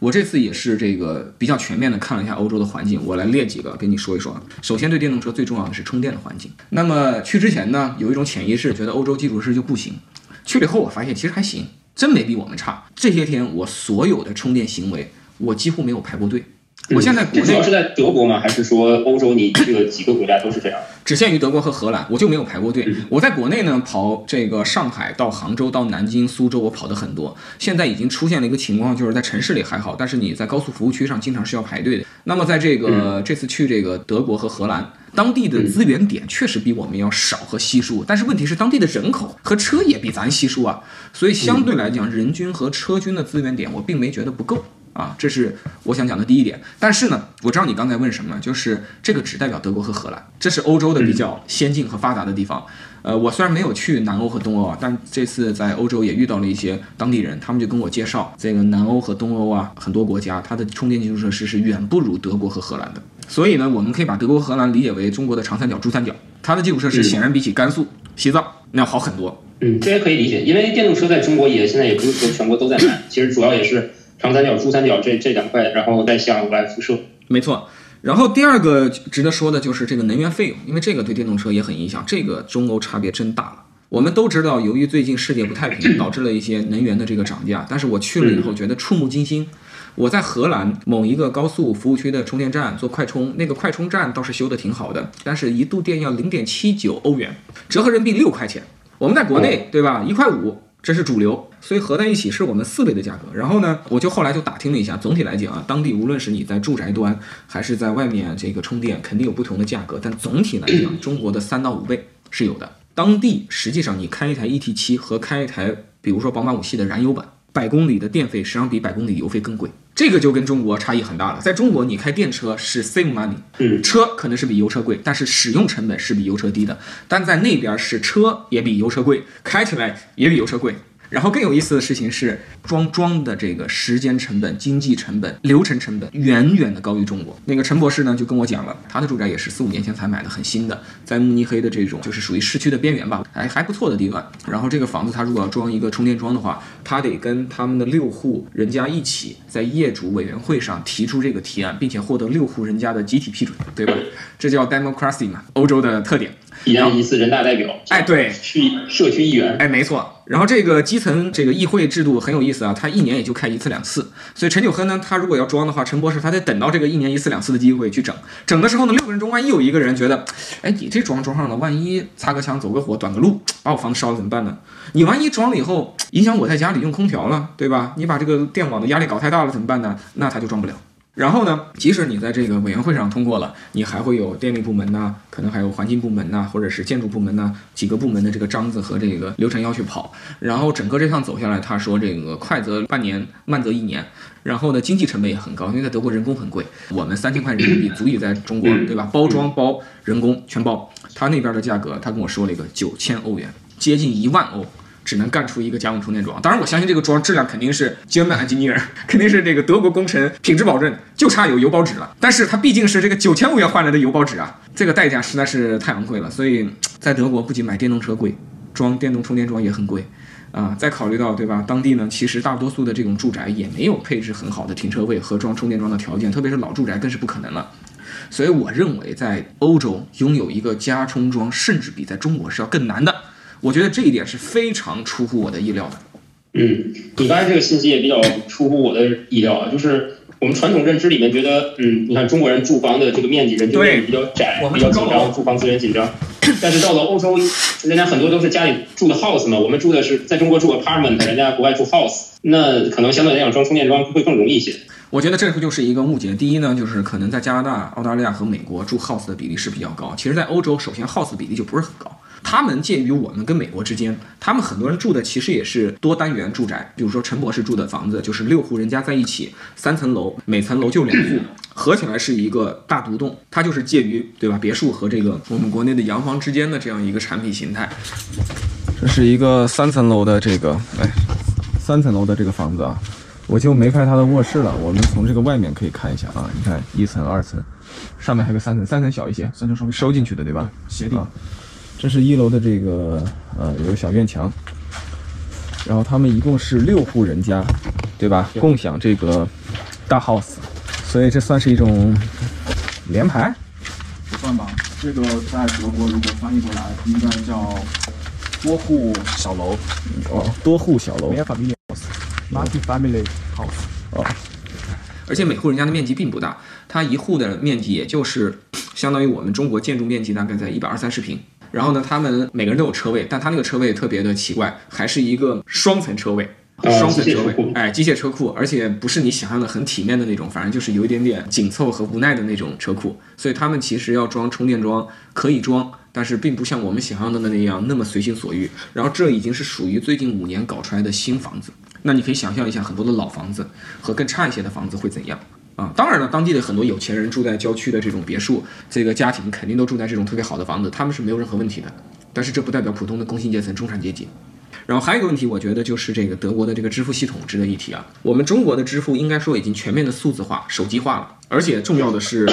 我这次也是这个比较全面的看了一下欧洲的环境，我来列几个跟你说一说。首先，对电动车最重要的是充电的环境。那么去之前呢，有一种潜意识觉得欧洲基础设施就不行，去了以后我发现其实还行，真没比我们差。这些天我所有的充电行为，我几乎没有排过队。我现在国内主要是在德国吗？还是说欧洲你 这个几个国家都是这样？只限于德国和荷兰，我就没有排过队。我在国内呢跑这个上海到杭州到南京、苏州，我跑的很多。现在已经出现了一个情况，就是在城市里还好，但是你在高速服务区上经常是要排队的。那么在这个这次去这个德国和荷兰，当地的资源点确实比我们要少和稀疏，但是问题是当地的人口和车也比咱稀疏啊，所以相对来讲，人均和车均的资源点我并没觉得不够。啊，这是我想讲的第一点。但是呢，我知道你刚才问什么，就是这个只代表德国和荷兰，这是欧洲的比较先进和发达的地方。呃，我虽然没有去南欧和东欧啊，但这次在欧洲也遇到了一些当地人，他们就跟我介绍，这个南欧和东欧啊，很多国家它的充电基础设施是远不如德国和荷兰的。所以呢，我们可以把德国荷兰理解为中国的长三角、珠三角，它的基础设施显然比起甘肃、西藏那要好很多。嗯，这也可以理解，因为电动车在中国也现在也不是说全国都在卖，其实主要也是。长三角、珠三角这这两块，然后再向外辐射。没错。然后第二个值得说的就是这个能源费用，因为这个对电动车也很影响。这个中欧差别真大了。我们都知道，由于最近世界不太平，导致了一些能源的这个涨价。但是我去了以后觉得触目惊心。我在荷兰某一个高速服务区的充电站做快充，那个快充站倒是修的挺好的，但是一度电要零点七九欧元，折合人民币六块钱。我们在国内对吧？一块五。这是主流，所以合在一起是我们四倍的价格。然后呢，我就后来就打听了一下，总体来讲啊，当地无论是你在住宅端还是在外面这个充电，肯定有不同的价格。但总体来讲，中国的三到五倍是有的。当地实际上你开一台 eT 七和开一台，比如说宝马五系的燃油版，百公里的电费实际上比百公里油费更贵。这个就跟中国差异很大了。在中国，你开电车是 save money，嗯，车可能是比油车贵，但是使用成本是比油车低的。但在那边是车也比油车贵，开起来也比油车贵。然后更有意思的事情是，装装的这个时间成本、经济成本、流程成本远远的高于中国。那个陈博士呢就跟我讲了，他的住宅也是四五年前才买的，很新的，在慕尼黑的这种就是属于市区的边缘吧，还还不错的地段。然后这个房子他如果要装一个充电桩的话，他得跟他们的六户人家一起在业主委员会上提出这个提案，并且获得六户人家的集体批准，对吧？这叫 democracy 嘛，欧洲的特点。一年一次人大代表，哎，对，区社区议员，哎，没错。然后这个基层这个议会制度很有意思啊，他一年也就开一次两次。所以陈九亨呢，他如果要装的话，陈博士他得等到这个一年一次两次的机会去整。整的时候呢，六个人中万一有一个人觉得，哎，你这装装上了，万一擦个枪走个火短个路，把我房子烧了怎么办呢？你万一装了以后影响我在家里用空调了，对吧？你把这个电网的压力搞太大了怎么办呢？那他就装不了。然后呢，即使你在这个委员会上通过了，你还会有电力部门呐，可能还有环境部门呐，或者是建筑部门呐，几个部门的这个章子和这个流程要去跑。然后整个这趟走下来，他说这个快则半年，慢则一年。然后呢，经济成本也很高，因为在德国人工很贵。我们三千块人民币足以在中国，对吧？包装包人工全包。他那边的价格，他跟我说了一个九千欧元，接近一万欧。只能干出一个家用充电桩，当然我相信这个桩质量肯定是 German engineer，肯定是这个德国工程品质保证，就差有油包纸了。但是它毕竟是这个九千欧元换来的油包纸啊，这个代价实在是太昂贵了。所以在德国不仅买电动车贵，装电动充电桩也很贵啊。再考虑到对吧，当地呢其实大多数的这种住宅也没有配置很好的停车位和装充电桩的条件，特别是老住宅更是不可能了。所以我认为在欧洲拥有一个加充桩，甚至比在中国是要更难的。我觉得这一点是非常出乎我的意料的。嗯，你刚才这个信息也比较出乎我的意料啊，就是我们传统认知里面觉得，嗯，你看中国人住房的这个面积人均面积比较窄，比较紧张，住房资源紧张。但是到了欧洲，人家很多都是家里住的 house 嘛，我们住的是在中国住 apartment，人家国外住 house，那可能相对来讲装充电桩会更容易一些。我觉得这个就是一个误解。第一呢，就是可能在加拿大、澳大利亚和美国住 house 的比例是比较高，其实在欧洲，首先 house 比例就不是很高。他们介于我们跟美国之间，他们很多人住的其实也是多单元住宅，比如说陈博士住的房子就是六户人家在一起，三层楼，每层楼就两户，合起来是一个大独栋，它就是介于对吧别墅和这个我们国内的洋房之间的这样一个产品形态。这是一个三层楼的这个，哎，三层楼的这个房子啊，我就没拍它的卧室了，我们从这个外面可以看一下啊，你看一层、二层，上面还有个三层，三层小一些，三层稍微收进去的对吧？斜顶。这是一楼的这个，呃，有个小院墙，然后他们一共是六户人家，对吧？共享这个大 house，所以这算是一种联排？不算吧，这个在德国如果翻译过来，应该叫多户小楼。哦，多户小楼。Multi-family house。哦。而且每户人家的面积并不大，它一户的面积也就是相当于我们中国建筑面积大概在一百二三十平。然后呢，他们每个人都有车位，但他那个车位特别的奇怪，还是一个双层车位，双层车位，哎，机械车库，而且不是你想象的很体面的那种，反正就是有一点点紧凑和无奈的那种车库。所以他们其实要装充电桩可以装，但是并不像我们想象的那样那么随心所欲。然后这已经是属于最近五年搞出来的新房子。那你可以想象一下，很多的老房子和更差一些的房子会怎样啊？当然了，当地的很多有钱人住在郊区的这种别墅，这个家庭肯定都住在这种特别好的房子，他们是没有任何问题的。但是这不代表普通的工薪阶层、中产阶级。然后还有一个问题，我觉得就是这个德国的这个支付系统值得一提啊。我们中国的支付应该说已经全面的数字化、手机化了，而且重要的是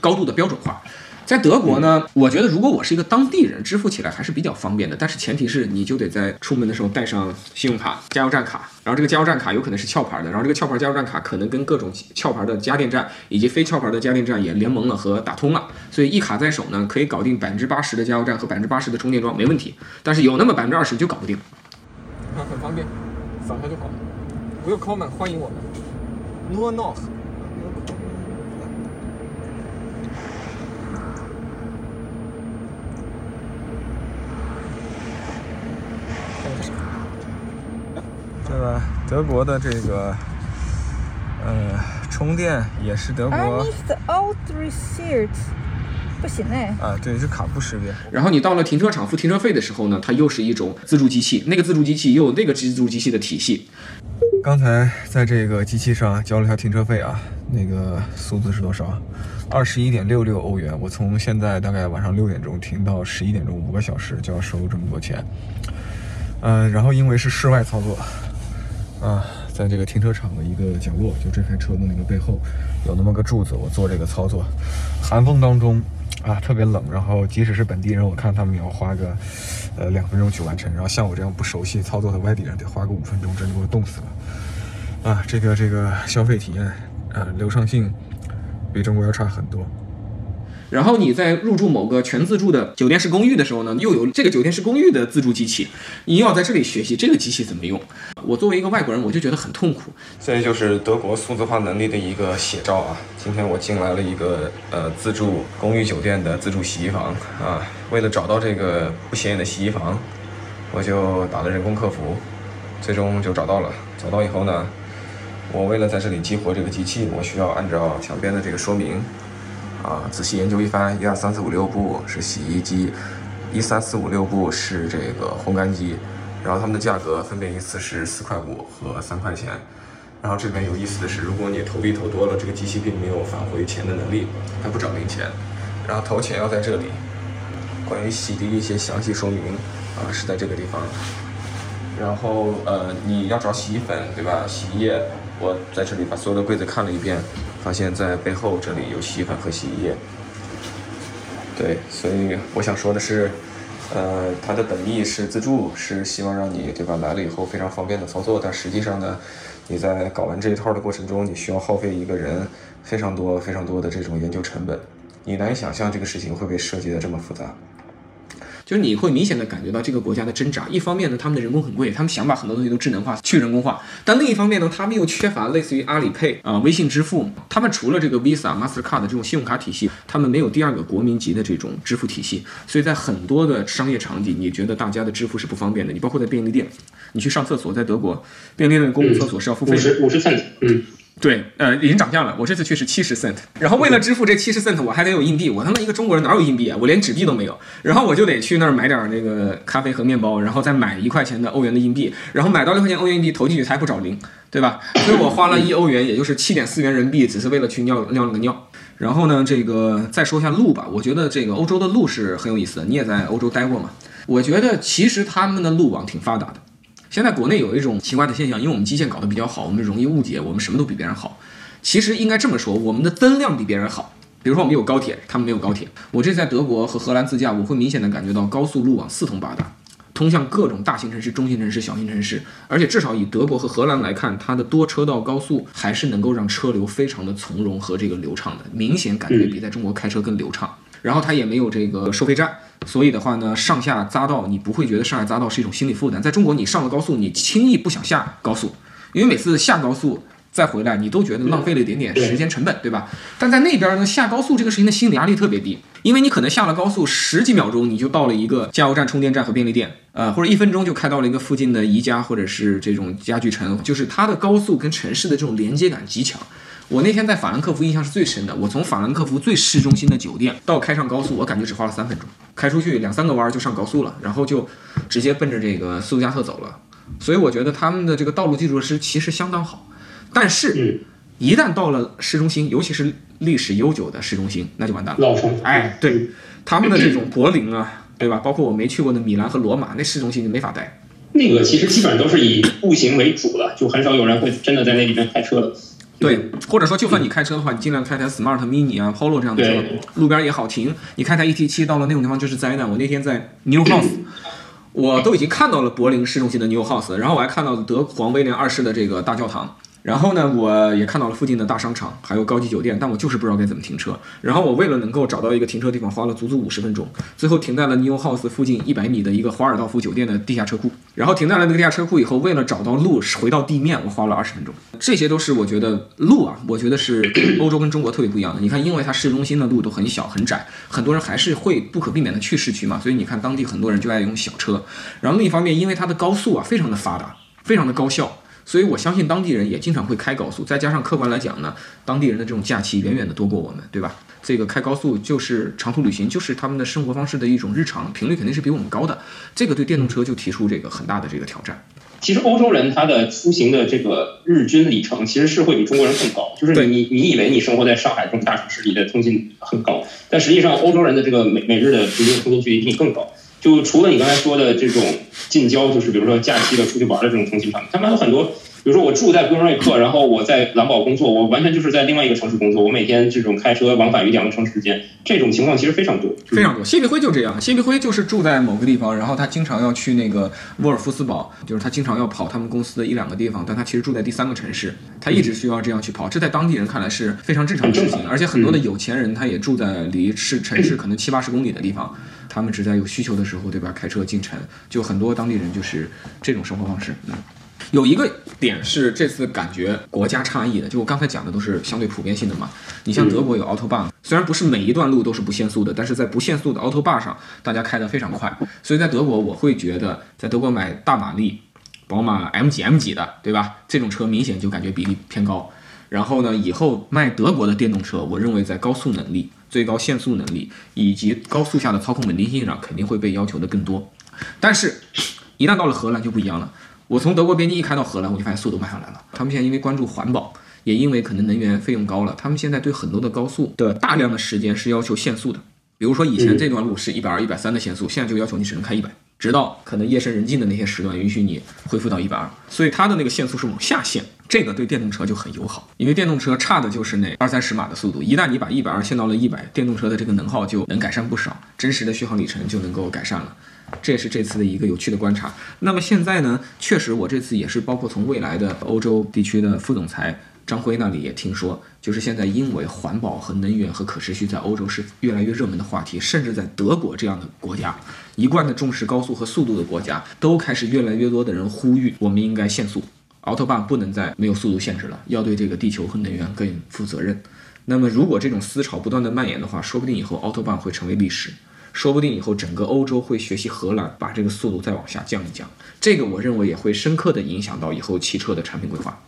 高度的标准化。在德国呢，我觉得如果我是一个当地人，支付起来还是比较方便的。但是前提是你就得在出门的时候带上信用卡、加油站卡，然后这个加油站卡有可能是壳牌的，然后这个壳牌加油站卡可能跟各种壳牌的家电站以及非壳牌的家电站也联盟了和打通了，所以一卡在手呢，可以搞定百分之八十的加油站和百分之八十的充电桩，没问题。但是有那么百分之二十就搞不定。看很方便，扫一下就好。不用抠门，欢迎我们。Nur noch。德国的这个，呃，充电也是德国。不行哎。啊，对，是卡不识别。然后你到了停车场付停车费的时候呢，它又是一种自助机器，那个自助机器又有那个自助机器的体系。刚才在这个机器上交了条停车费啊，那个数字是多少？二十一点六六欧元。我从现在大概晚上六点钟停到十一点钟，五个小时就要收这么多钱。嗯，然后因为是室外操作。啊，在这个停车场的一个角落，就这台车的那个背后，有那么个柱子，我做这个操作。寒风当中，啊，特别冷。然后即使是本地人，我看他们也要花个，呃，两分钟去完成。然后像我这样不熟悉操作的外地人，得花个五分钟，真给我冻死了。啊，这个这个消费体验，啊，流畅性，比中国要差很多。然后你在入住某个全自助的酒店式公寓的时候呢，又有这个酒店式公寓的自助机器，你要在这里学习这个机器怎么用。我作为一个外国人，我就觉得很痛苦。这就是德国数字化能力的一个写照啊！今天我进来了一个呃自助公寓酒店的自助洗衣房啊，为了找到这个不显眼的洗衣房，我就打了人工客服，最终就找到了。找到以后呢，我为了在这里激活这个机器，我需要按照墙边的这个说明。啊，仔细研究一番，一二三四五六步是洗衣机，一三四五六步是这个烘干机，然后它们的价格分别依次是四块五和三块钱。然后这里面有意思的是，如果你投币投多了，这个机器并没有返回钱的能力，它不找零钱。然后投钱要在这里。关于洗涤一些详细说明啊，是在这个地方。然后呃，你要找洗衣粉对吧？洗衣液，我在这里把所有的柜子看了一遍。发现，在背后这里有洗衣粉和洗衣液。对，所以我想说的是，呃，它的本意是自助，是希望让你对吧来了以后非常方便的操作。但实际上呢，你在搞完这一套的过程中，你需要耗费一个人非常多、非常多的这种研究成本。你难以想象这个事情会被设计的这么复杂。就是你会明显的感觉到这个国家的挣扎。一方面呢，他们的人工很贵，他们想把很多东西都智能化、去人工化；但另一方面呢，他们又缺乏类似于阿里 Pay 啊、微信支付。他们除了这个 Visa、Mastercard 这种信用卡体系，他们没有第二个国民级的这种支付体系。所以在很多的商业场景，你觉得大家的支付是不方便的。你包括在便利店，你去上厕所，在德国便利店的公共厕所是要付费的，五十五十嗯。对，呃，已经涨价了。我这次去是七十 cent，然后为了支付这七十 cent，我还得有硬币。我他妈一个中国人哪有硬币啊？我连纸币都没有。然后我就得去那儿买点那个咖啡和面包，然后再买一块钱的欧元的硬币，然后买到六块钱欧元硬币投进去，它还不找零，对吧？所以我花了一欧元，也就是七点四元人民币，只是为了去尿尿了个尿。然后呢，这个再说一下路吧。我觉得这个欧洲的路是很有意思的。你也在欧洲待过嘛？我觉得其实他们的路网挺发达的。现在国内有一种奇怪的现象，因为我们基建搞得比较好，我们容易误解我们什么都比别人好。其实应该这么说，我们的增量比别人好。比如说我们有高铁，他们没有高铁。我这在德国和荷兰自驾，我会明显的感觉到高速路网四通八达。通向各种大型城市、中型城市、小型城市。而且至少以德国和荷兰来看，它的多车道高速还是能够让车流非常的从容和这个流畅的，明显感觉比在中国开车更流畅。然后它也没有这个收费站，所以的话呢，上下匝道你不会觉得上下匝道是一种心理负担。在中国，你上了高速，你轻易不想下高速，因为每次下高速。再回来，你都觉得浪费了一点点时间成本，对吧？但在那边呢，下高速这个事情的心理压力特别低，因为你可能下了高速十几秒钟，你就到了一个加油站、充电站和便利店，呃，或者一分钟就开到了一个附近的宜家或者是这种家具城，就是它的高速跟城市的这种连接感极强。我那天在法兰克福印象是最深的，我从法兰克福最市中心的酒店到开上高速，我感觉只花了三分钟，开出去两三个弯就上高速了，然后就直接奔着这个斯图加特走了。所以我觉得他们的这个道路基础设施其实相当好。但是，一旦到了市中心，尤其是历史悠久的市中心，那就完蛋了。老城，哎，对，他们的这种柏林啊，对吧？包括我没去过的米兰和罗马，那市中心就没法待。那个其实基本上都是以步行为主了，就很少有人会真的在那里面开车的。对，或者说，就算你开车的话，你尽量开台 Smart Mini 啊、Polo 这样的车，路边也好停。你开台 ET7 到了那种地方就是灾难。我那天在 New House，我都已经看到了柏林市中心的 New House，然后我还看到了德皇威廉二世的这个大教堂。然后呢，我也看到了附近的大商场，还有高级酒店，但我就是不知道该怎么停车。然后我为了能够找到一个停车地方，花了足足五十分钟，最后停在了 New House 附近一百米的一个华尔道夫酒店的地下车库。然后停在了那个地下车库以后，为了找到路回到地面，我花了二十分钟。这些都是我觉得路啊，我觉得是欧洲跟中国特别不一样的。你看，因为它市中心的路都很小很窄，很多人还是会不可避免的去市区嘛，所以你看当地很多人就爱用小车。然后另一方面，因为它的高速啊非常的发达，非常的高效。所以我相信当地人也经常会开高速，再加上客观来讲呢，当地人的这种假期远远的多过我们，对吧？这个开高速就是长途旅行，就是他们的生活方式的一种日常频率，肯定是比我们高的。这个对电动车就提出这个很大的这个挑战。其实欧洲人他的出行的这个日均里程其实是会比中国人更高，就是你你以为你生活在上海这种大城市里的通勤很高，但实际上欧洲人的这个每每日的平均通勤距离比你更高。就除了你刚才说的这种近郊，就是比如说假期的出去玩的这种通勤团，他们有很多。比如说我住在布伦瑞克，然后我在蓝堡工作，我完全就是在另外一个城市工作。我每天这种开车往返于两个城市之间，这种情况其实非常多，非常多。谢必辉就这样，谢必辉就是住在某个地方，然后他经常要去那个沃尔夫斯堡，就是他经常要跑他们公司的一两个地方，但他其实住在第三个城市，他一直需要这样去跑。这在当地人看来是非常正常的事情，而且很多的有钱人他也住在离市城市可能七八十公里的地方，他们只在有需求的时候，对吧？开车进城，就很多当地人就是这种生活方式，嗯。有一个点是这次感觉国家差异的，就我刚才讲的都是相对普遍性的嘛。你像德国有 Autobahn，虽然不是每一段路都是不限速的，但是在不限速的 Autobahn 上，大家开得非常快。所以在德国，我会觉得在德国买大马力，宝马 M 几 M 几的，对吧？这种车明显就感觉比例偏高。然后呢，以后卖德国的电动车，我认为在高速能力、最高限速能力以及高速下的操控稳定性上，肯定会被要求的更多。但是，一旦到了荷兰就不一样了。我从德国边境一开到荷兰，我就发现速度慢下来了。他们现在因为关注环保，也因为可能能源费用高了，他们现在对很多的高速的大量的时间是要求限速的。比如说以前这段路是一百二、一百三的限速，现在就要求你只能开一百，直到可能夜深人静的那些时段，允许你恢复到一百二。所以它的那个限速是往下限，这个对电动车就很友好，因为电动车差的就是那二三十码的速度。一旦你把一百二限到了一百，电动车的这个能耗就能改善不少，真实的续航里程就能够改善了。这也是这次的一个有趣的观察。那么现在呢，确实我这次也是包括从未来的欧洲地区的副总裁张辉那里也听说，就是现在因为环保和能源和可持续在欧洲是越来越热门的话题，甚至在德国这样的国家，一贯的重视高速和速度的国家，都开始越来越多的人呼吁，我们应该限速，奥特曼不能再没有速度限制了，要对这个地球和能源更负责任。那么如果这种思潮不断的蔓延的话，说不定以后奥特曼会成为历史。说不定以后整个欧洲会学习荷兰，把这个速度再往下降一降。这个我认为也会深刻的影响到以后汽车的产品规划。